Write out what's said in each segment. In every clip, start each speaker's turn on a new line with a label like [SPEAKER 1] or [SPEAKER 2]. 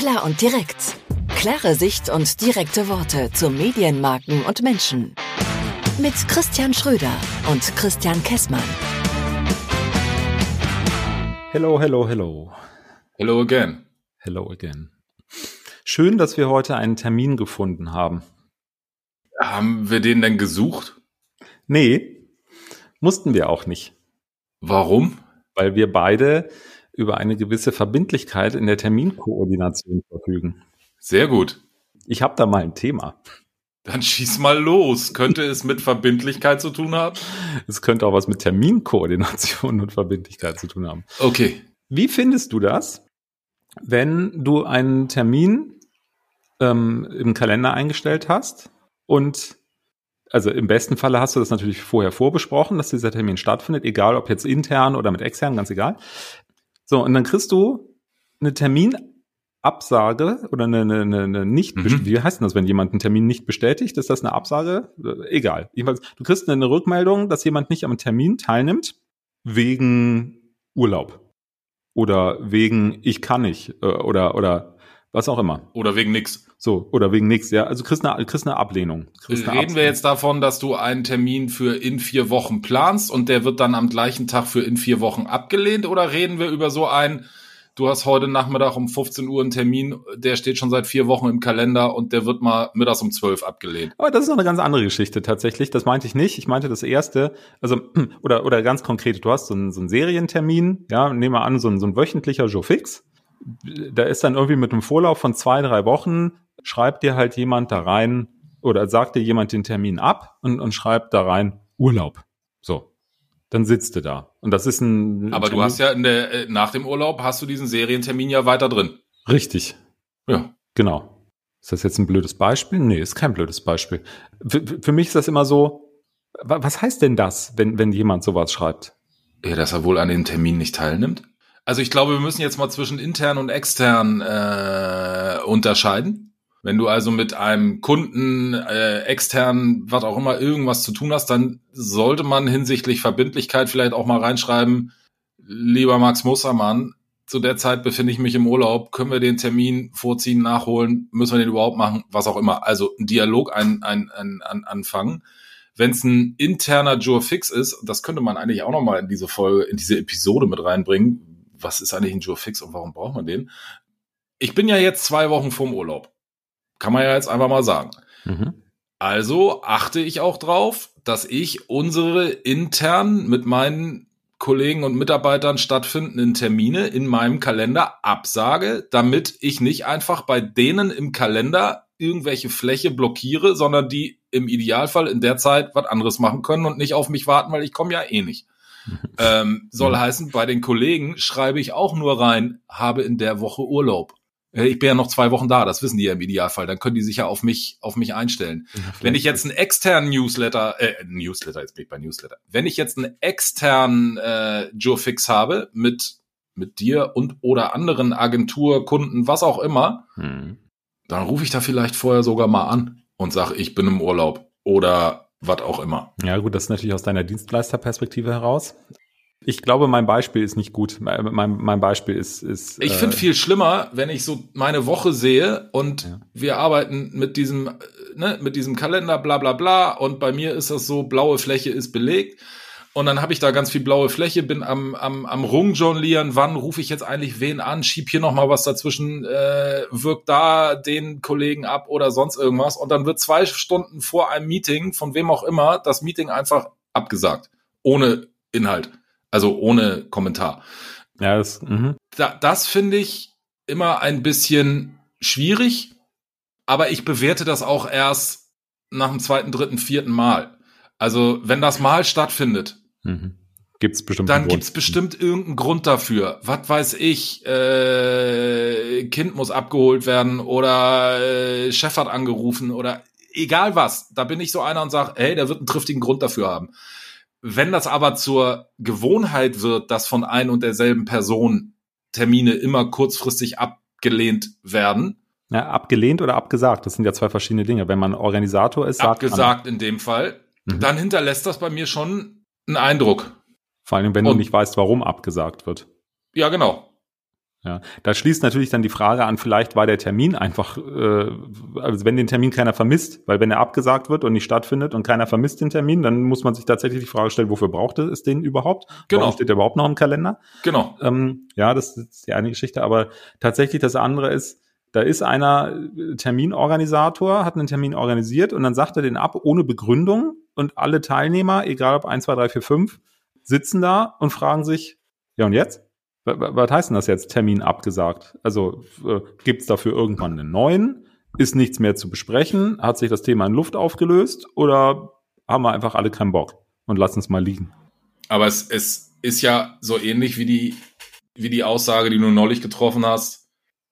[SPEAKER 1] Klar und direkt. Klare Sicht und direkte Worte zu Medienmarken und Menschen. Mit Christian Schröder und Christian Kessmann.
[SPEAKER 2] Hello, hello, hello.
[SPEAKER 3] Hello again.
[SPEAKER 2] Hello again. Schön, dass wir heute einen Termin gefunden haben.
[SPEAKER 3] Haben wir den denn gesucht?
[SPEAKER 2] Nee, mussten wir auch nicht.
[SPEAKER 3] Warum?
[SPEAKER 2] Weil wir beide über eine gewisse Verbindlichkeit in der Terminkoordination verfügen.
[SPEAKER 3] Sehr gut.
[SPEAKER 2] Ich habe da mal ein Thema.
[SPEAKER 3] Dann schieß mal los. Könnte es mit Verbindlichkeit zu tun haben?
[SPEAKER 2] Es könnte auch was mit Terminkoordination und Verbindlichkeit zu tun haben.
[SPEAKER 3] Okay.
[SPEAKER 2] Wie findest du das, wenn du einen Termin ähm, im Kalender eingestellt hast und also im besten Falle hast du das natürlich vorher vorbesprochen, dass dieser Termin stattfindet, egal ob jetzt intern oder mit extern, ganz egal. So, und dann kriegst du eine Terminabsage oder eine, eine, eine nicht,
[SPEAKER 3] Mhm.
[SPEAKER 2] wie heißt denn das, wenn jemand einen Termin nicht bestätigt? Ist das eine Absage? Äh, Egal. Jedenfalls, du kriegst eine Rückmeldung, dass jemand nicht am Termin teilnimmt, wegen Urlaub. Oder wegen ich kann nicht. äh, Oder, oder was auch immer.
[SPEAKER 3] Oder wegen nix.
[SPEAKER 2] So, oder wegen nichts, ja. Also kriegst eine, kriegst eine Ablehnung. Kriegst eine
[SPEAKER 3] Reden wir jetzt davon, dass du einen Termin für in vier Wochen planst und der wird dann am gleichen Tag für in vier Wochen abgelehnt? Oder reden wir über so einen, du hast heute Nachmittag um 15 Uhr einen Termin, der steht schon seit vier Wochen im Kalender und der wird mal mittags um 12 abgelehnt?
[SPEAKER 2] Aber das ist noch eine ganz andere Geschichte tatsächlich. Das meinte ich nicht. Ich meinte das erste, also oder oder ganz konkret. Du hast so einen, so einen Serientermin, ja, nehmen wir an, so ein, so ein wöchentlicher Joe Fix. Da ist dann irgendwie mit einem Vorlauf von zwei drei Wochen schreibt dir halt jemand da rein oder sagt dir jemand den Termin ab und, und schreibt da rein Urlaub. So, dann sitzt du da und das ist ein.
[SPEAKER 3] Aber du hast ja der, äh, nach dem Urlaub hast du diesen Serientermin ja weiter drin.
[SPEAKER 2] richtig.
[SPEAKER 3] Ja.
[SPEAKER 2] Genau. Ist das jetzt ein blödes Beispiel? Nee, ist kein blödes Beispiel. Für, für mich ist das immer so, wa- was heißt denn das, wenn, wenn jemand sowas schreibt?
[SPEAKER 3] Ja, dass er wohl an den Termin nicht teilnimmt. Also ich glaube, wir müssen jetzt mal zwischen intern und extern äh, unterscheiden. Wenn du also mit einem Kunden äh, extern, was auch immer, irgendwas zu tun hast, dann sollte man hinsichtlich Verbindlichkeit vielleicht auch mal reinschreiben, lieber Max Mustermann, zu der Zeit befinde ich mich im Urlaub, können wir den Termin vorziehen, nachholen, müssen wir den überhaupt machen, was auch immer. Also ein Dialog ein, ein, ein, an, anfangen. Wenn es ein interner Jour Fix ist, das könnte man eigentlich auch noch mal in diese Folge, in diese Episode mit reinbringen. Was ist eigentlich ein Jour Fix und warum braucht man den? Ich bin ja jetzt zwei Wochen vorm Urlaub. Kann man ja jetzt einfach mal sagen.
[SPEAKER 2] Mhm.
[SPEAKER 3] Also achte ich auch drauf, dass ich unsere intern mit meinen Kollegen und Mitarbeitern stattfindenden Termine in meinem Kalender absage, damit ich nicht einfach bei denen im Kalender irgendwelche Fläche blockiere, sondern die im Idealfall in der Zeit was anderes machen können und nicht auf mich warten, weil ich komme ja eh nicht. Ähm, soll heißen, bei den Kollegen schreibe ich auch nur rein, habe in der Woche Urlaub. Äh, Ich bin ja noch zwei Wochen da, das wissen die ja im Idealfall. Dann können die sich ja auf mich, auf mich einstellen. Wenn ich jetzt einen externen Newsletter, äh, Newsletter, jetzt bin ich bei Newsletter. Wenn ich jetzt einen externen äh, Joe Fix habe mit mit dir und oder anderen Agentur, Kunden, was auch immer,
[SPEAKER 2] Mhm.
[SPEAKER 3] dann rufe ich da vielleicht vorher sogar mal an und sage, ich bin im Urlaub oder was auch immer.
[SPEAKER 2] Ja, gut, das ist natürlich aus deiner Dienstleisterperspektive heraus. Ich glaube, mein Beispiel ist nicht gut. Mein, mein, Beispiel ist, ist
[SPEAKER 3] Ich
[SPEAKER 2] äh,
[SPEAKER 3] finde viel schlimmer, wenn ich so meine Woche sehe und
[SPEAKER 2] Ja.
[SPEAKER 3] wir arbeiten mit diesem, äh, ne, mit diesem Kalender, bla bla bla. Und bei mir ist das so, blaue Fläche ist belegt. Und dann habe ich da ganz viel blaue Fläche, bin am, am, am Rumjonglieren, wann rufe ich jetzt eigentlich wen an, schieb hier nochmal was dazwischen, äh, wirkt da den Kollegen ab oder sonst irgendwas. Und dann wird zwei Stunden vor einem Meeting, von wem auch immer, das Meeting einfach abgesagt. Ohne Inhalt. Also ohne Kommentar
[SPEAKER 2] ja, das, mhm.
[SPEAKER 3] da, das finde ich immer ein bisschen schwierig, aber ich bewerte das auch erst nach dem zweiten, dritten, vierten Mal. Also wenn das mal stattfindet,
[SPEAKER 2] Mhm. Gibt's bestimmt
[SPEAKER 3] dann
[SPEAKER 2] Grund.
[SPEAKER 3] gibt's bestimmt irgendeinen Grund dafür. Was weiß ich, äh, Kind muss abgeholt werden oder äh, Chef hat angerufen oder egal was. Da bin ich so einer und sage, hey, der wird einen triftigen Grund dafür haben. Wenn das aber zur Gewohnheit wird, dass von ein und derselben Person Termine immer kurzfristig abgelehnt werden,
[SPEAKER 2] Ja, abgelehnt oder abgesagt, das sind ja zwei verschiedene Dinge. Wenn man Organisator ist, sagt
[SPEAKER 3] abgesagt in dem Fall,
[SPEAKER 2] Mhm.
[SPEAKER 3] dann hinterlässt das bei mir schon einen Eindruck.
[SPEAKER 2] Vor allem, wenn du
[SPEAKER 3] Und-
[SPEAKER 2] nicht weißt, warum abgesagt wird.
[SPEAKER 3] Ja, genau.
[SPEAKER 2] Ja, da schließt natürlich dann die Frage an, vielleicht war der Termin einfach, äh, also wenn den Termin keiner vermisst, weil wenn er abgesagt wird und nicht stattfindet und keiner vermisst den Termin, dann muss man sich tatsächlich die Frage stellen, wofür braucht es den überhaupt?
[SPEAKER 3] Genau.
[SPEAKER 2] Warum steht der überhaupt noch im Kalender?
[SPEAKER 3] Genau.
[SPEAKER 2] Ähm, ja, das ist die eine Geschichte, aber tatsächlich das andere ist, da ist einer äh, Terminorganisator, hat einen Termin organisiert und dann sagt er den ab ohne Begründung und alle Teilnehmer, egal ob 1, 2, 3, 4, 5, sitzen da und fragen sich, ja und jetzt? Was heißt denn das jetzt, Termin abgesagt? Also äh, gibt es dafür irgendwann einen neuen? Ist nichts mehr zu besprechen? Hat sich das Thema in Luft aufgelöst? Oder haben wir einfach alle keinen Bock und lassen es mal liegen?
[SPEAKER 3] Aber es, es ist ja so ähnlich wie die, wie die Aussage, die du neulich getroffen hast.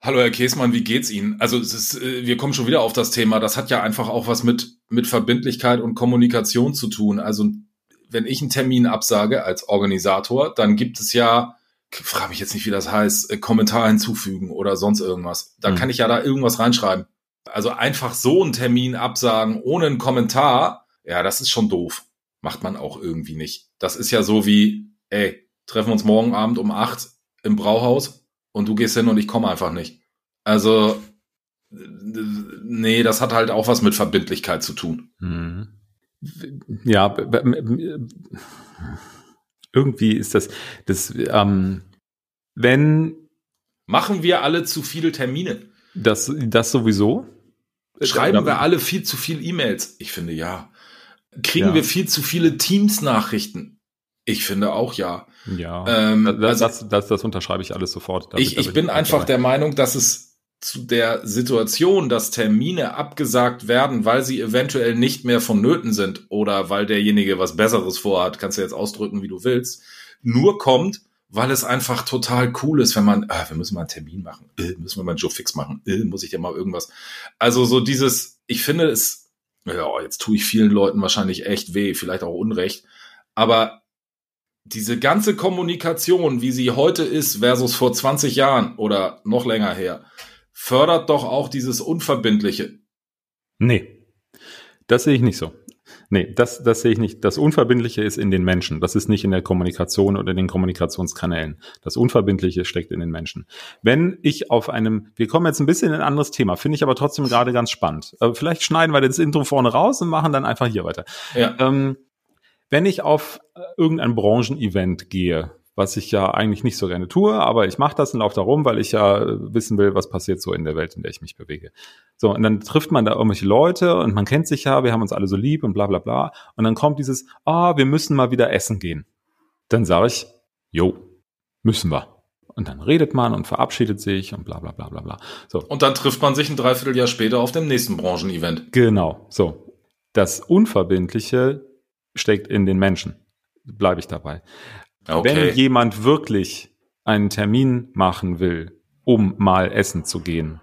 [SPEAKER 3] Hallo Herr Käsmann, wie geht's Ihnen? Also es ist, äh, wir kommen schon wieder auf das Thema. Das hat ja einfach auch was mit, mit Verbindlichkeit und Kommunikation zu tun. Also wenn ich einen Termin absage als Organisator, dann gibt es ja frage mich jetzt nicht, wie das heißt, äh, Kommentar hinzufügen oder sonst irgendwas. Da mhm. kann ich ja da irgendwas reinschreiben. Also einfach so einen Termin absagen ohne einen Kommentar, ja, das ist schon doof. Macht man auch irgendwie nicht. Das ist ja so wie, ey, treffen wir uns morgen Abend um acht im Brauhaus und du gehst hin und ich komme einfach nicht. Also, nee, das hat halt auch was mit Verbindlichkeit zu tun.
[SPEAKER 2] Mhm. Ja, irgendwie ist das, das, ähm, wenn.
[SPEAKER 3] Machen wir alle zu viele Termine?
[SPEAKER 2] Das, das sowieso.
[SPEAKER 3] Schreiben wir alle viel zu viel E-Mails? Ich finde ja. Kriegen ja. wir viel zu viele Teams-Nachrichten? Ich finde auch ja.
[SPEAKER 2] Ja, ähm, das, also, das, das, das, unterschreibe ich alles sofort.
[SPEAKER 3] Ich, ich bin einfach der Meinung, dass es zu der Situation, dass Termine abgesagt werden, weil sie eventuell nicht mehr vonnöten sind oder weil derjenige was Besseres vorhat, kannst du jetzt ausdrücken, wie du willst, nur kommt, weil es einfach total cool ist, wenn man, ah, wir müssen mal einen Termin machen, äh, müssen wir mal einen Joe Fix machen, äh, muss ich ja mal irgendwas. Also so dieses, ich finde es, ja, jetzt tue ich vielen Leuten wahrscheinlich echt weh, vielleicht auch Unrecht, aber diese ganze Kommunikation, wie sie heute ist versus vor 20 Jahren oder noch länger her, fördert doch auch dieses Unverbindliche.
[SPEAKER 2] Nee, das sehe ich nicht so. Nee, das, das sehe ich nicht. Das Unverbindliche ist in den Menschen. Das ist nicht in der Kommunikation oder in den Kommunikationskanälen. Das Unverbindliche steckt in den Menschen. Wenn ich auf einem, wir kommen jetzt ein bisschen in ein anderes Thema, finde ich aber trotzdem gerade ganz spannend. Aber vielleicht schneiden wir das Intro vorne raus und machen dann einfach hier weiter.
[SPEAKER 3] Ja.
[SPEAKER 2] Ähm, wenn ich auf äh, irgendein Branchenevent gehe, was ich ja eigentlich nicht so gerne tue, aber ich mache das und laufe da rum, weil ich ja wissen will, was passiert so in der Welt, in der ich mich bewege. So, und dann trifft man da irgendwelche Leute und man kennt sich ja, wir haben uns alle so lieb und bla bla bla. Und dann kommt dieses, ah, wir müssen mal wieder essen gehen. Dann sage ich, jo, müssen wir. Und dann redet man und verabschiedet sich und bla bla bla bla bla. So.
[SPEAKER 3] Und dann trifft man sich ein Dreivierteljahr später auf dem nächsten Branchenevent.
[SPEAKER 2] Genau, so. Das Unverbindliche steckt in den Menschen. Bleibe ich dabei. Okay. Wenn jemand wirklich einen Termin machen will, um mal essen zu gehen,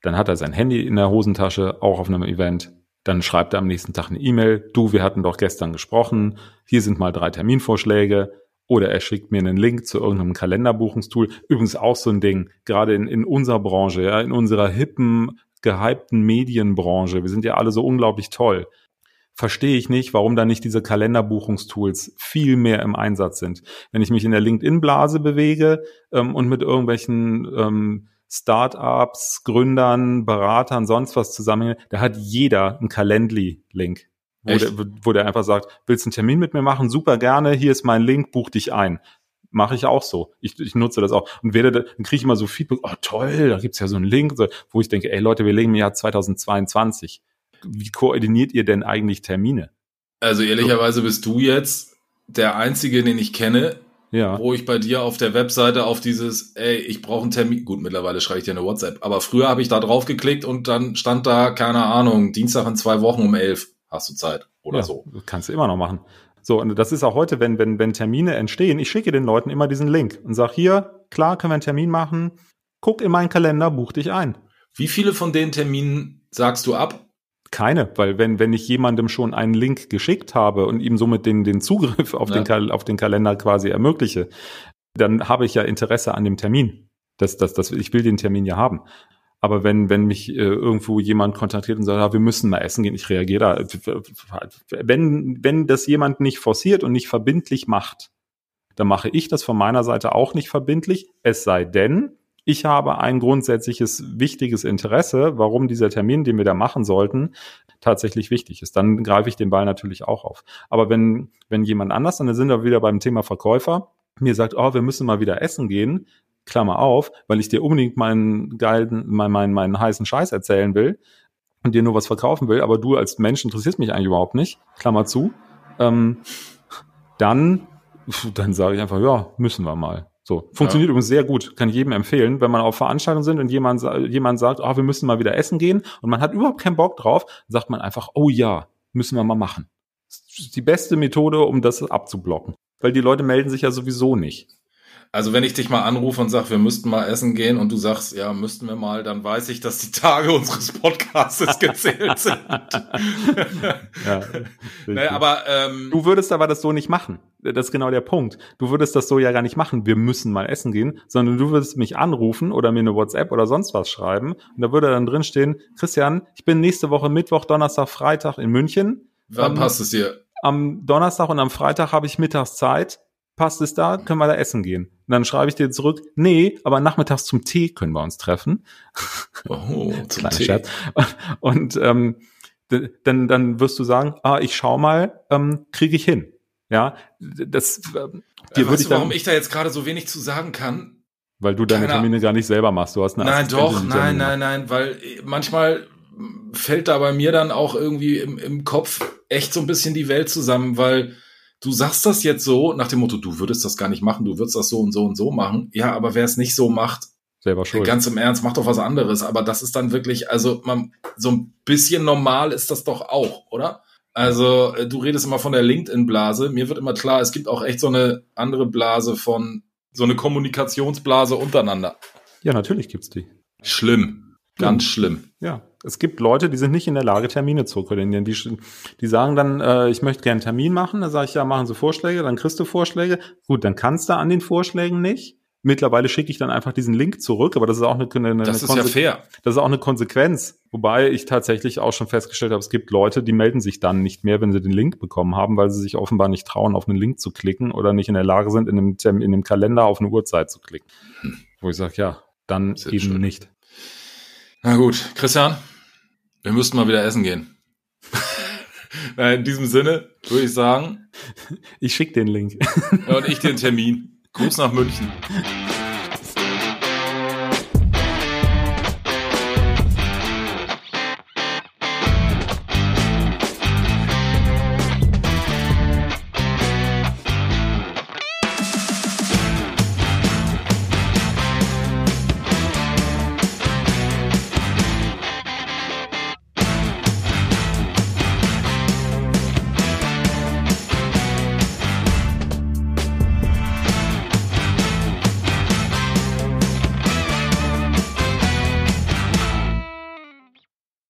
[SPEAKER 2] dann hat er sein Handy in der Hosentasche, auch auf einem Event. Dann schreibt er am nächsten Tag eine E-Mail. Du, wir hatten doch gestern gesprochen. Hier sind mal drei Terminvorschläge. Oder er schickt mir einen Link zu irgendeinem Kalenderbuchungstool. Übrigens auch so ein Ding, gerade in, in unserer Branche, ja, in unserer hippen, gehypten Medienbranche. Wir sind ja alle so unglaublich toll verstehe ich nicht, warum da nicht diese Kalenderbuchungstools viel mehr im Einsatz sind. Wenn ich mich in der LinkedIn-Blase bewege ähm, und mit irgendwelchen ähm, Startups, Gründern, Beratern, sonst was zusammen, da hat jeder einen Calendly-Link. Wo der, wo der einfach sagt, willst du einen Termin mit mir machen? Super gerne, hier ist mein Link, buch dich ein mache ich auch so. Ich, ich nutze das auch. Und werde, dann kriege ich immer so Feedback, oh toll, da gibt's ja so einen Link, wo ich denke, ey Leute, wir legen im Jahr 2022 wie koordiniert ihr denn eigentlich Termine?
[SPEAKER 3] Also ehrlicherweise bist du jetzt der Einzige, den ich kenne, ja. wo ich bei dir auf der Webseite auf dieses, ey, ich brauche einen Termin, gut, mittlerweile schreibe ich dir eine WhatsApp, aber früher habe ich da drauf geklickt und dann stand da, keine Ahnung, Dienstag in zwei Wochen um elf, hast du Zeit oder ja, so.
[SPEAKER 2] Kannst du immer noch machen. So, und das ist auch heute, wenn, wenn, wenn Termine entstehen, ich schicke den Leuten immer diesen Link und sag hier, klar, können wir einen Termin machen, guck in meinen Kalender, buch dich ein.
[SPEAKER 3] Wie viele von den Terminen sagst du ab?
[SPEAKER 2] Keine, weil wenn, wenn ich jemandem schon einen Link geschickt habe und ihm somit den, den Zugriff auf, ja. den, auf den Kalender quasi ermögliche, dann habe ich ja Interesse an dem Termin. Das, das, das, ich will den Termin ja haben. Aber wenn, wenn mich äh, irgendwo jemand kontaktiert und sagt, ja, wir müssen mal essen gehen, ich reagiere da. Wenn, wenn das jemand nicht forciert und nicht verbindlich macht, dann mache ich das von meiner Seite auch nicht verbindlich. Es sei denn, ich habe ein grundsätzliches wichtiges Interesse, warum dieser Termin, den wir da machen sollten, tatsächlich wichtig ist. Dann greife ich den Ball natürlich auch auf. Aber wenn, wenn jemand anders, dann sind wir wieder beim Thema Verkäufer, mir sagt, oh, wir müssen mal wieder essen gehen, Klammer auf, weil ich dir unbedingt meinen geilen, meinen, meinen, meinen heißen Scheiß erzählen will und dir nur was verkaufen will, aber du als Mensch interessierst mich eigentlich überhaupt nicht, Klammer zu, ähm, dann, dann sage ich einfach, ja, müssen wir mal. So, funktioniert ja. übrigens sehr gut, kann jedem empfehlen, wenn man auf Veranstaltungen sind und jemand, jemand sagt, oh, wir müssen mal wieder essen gehen und man hat überhaupt keinen Bock drauf, sagt man einfach, oh ja, müssen wir mal machen. Das ist die beste Methode, um das abzublocken, weil die Leute melden sich ja sowieso nicht.
[SPEAKER 3] Also wenn ich dich mal anrufe und sage, wir müssten mal essen gehen und du sagst, ja, müssten wir mal, dann weiß ich, dass die Tage unseres Podcasts gezählt sind. ja, naja, aber ähm,
[SPEAKER 2] du würdest aber das so nicht machen. Das ist genau der Punkt. Du würdest das so ja gar nicht machen. Wir müssen mal essen gehen, sondern du würdest mich anrufen oder mir eine WhatsApp oder sonst was schreiben und da würde dann drin stehen, Christian, ich bin nächste Woche Mittwoch, Donnerstag, Freitag in München.
[SPEAKER 3] Wann passt es dir?
[SPEAKER 2] Am Donnerstag und am Freitag habe ich Mittagszeit passt es da, können wir da essen gehen. Und dann schreibe ich dir zurück, nee, aber nachmittags zum Tee können wir uns treffen.
[SPEAKER 3] Oh, zum Tee. Scherz.
[SPEAKER 2] Und ähm, dann, dann wirst du sagen, ah, ich schau mal, ähm, kriege ich hin. Ja, das
[SPEAKER 3] ähm, dir weißt ich du, warum ich da jetzt gerade so wenig zu sagen kann?
[SPEAKER 2] Weil du deine Keiner. Termine gar nicht selber machst. Du hast
[SPEAKER 3] eine Nein, doch, nein, nein, nein, weil manchmal fällt da bei mir dann auch irgendwie im, im Kopf echt so ein bisschen die Welt zusammen, weil du sagst das jetzt so nach dem Motto, du würdest das gar nicht machen, du würdest das so und so und so machen. Ja, aber wer es nicht so macht,
[SPEAKER 2] selber schuld.
[SPEAKER 3] Ganz im Ernst, mach doch was anderes. Aber das ist dann wirklich, also man, so ein bisschen normal ist das doch auch, oder? Also äh, du redest immer von der LinkedIn-Blase. Mir wird immer klar, es gibt auch echt so eine andere Blase von, so eine Kommunikationsblase untereinander.
[SPEAKER 2] Ja, natürlich gibt's die.
[SPEAKER 3] Schlimm. Ganz ja. schlimm.
[SPEAKER 2] Ja es gibt Leute, die sind nicht in der Lage, Termine zu koordinieren. Die, die sagen dann, äh, ich möchte gerne einen Termin machen. Dann sage ich, ja, machen Sie Vorschläge, dann kriegst du Vorschläge. Gut, dann kannst du an den Vorschlägen nicht. Mittlerweile schicke ich dann einfach diesen Link zurück, aber das ist auch eine, eine,
[SPEAKER 3] das eine ist ja fair.
[SPEAKER 2] Das ist auch eine Konsequenz. Wobei ich tatsächlich auch schon festgestellt habe, es gibt Leute, die melden sich dann nicht mehr, wenn sie den Link bekommen haben, weil sie sich offenbar nicht trauen, auf einen Link zu klicken oder nicht in der Lage sind, in dem, in dem Kalender auf eine Uhrzeit zu klicken. Hm. Wo ich sage, ja, dann eben schön. nicht.
[SPEAKER 3] Na gut, Christian, wir müssten mal wieder essen gehen. In diesem Sinne würde ich sagen.
[SPEAKER 2] Ich schicke den Link.
[SPEAKER 3] und ich den Termin. Gruß nach München.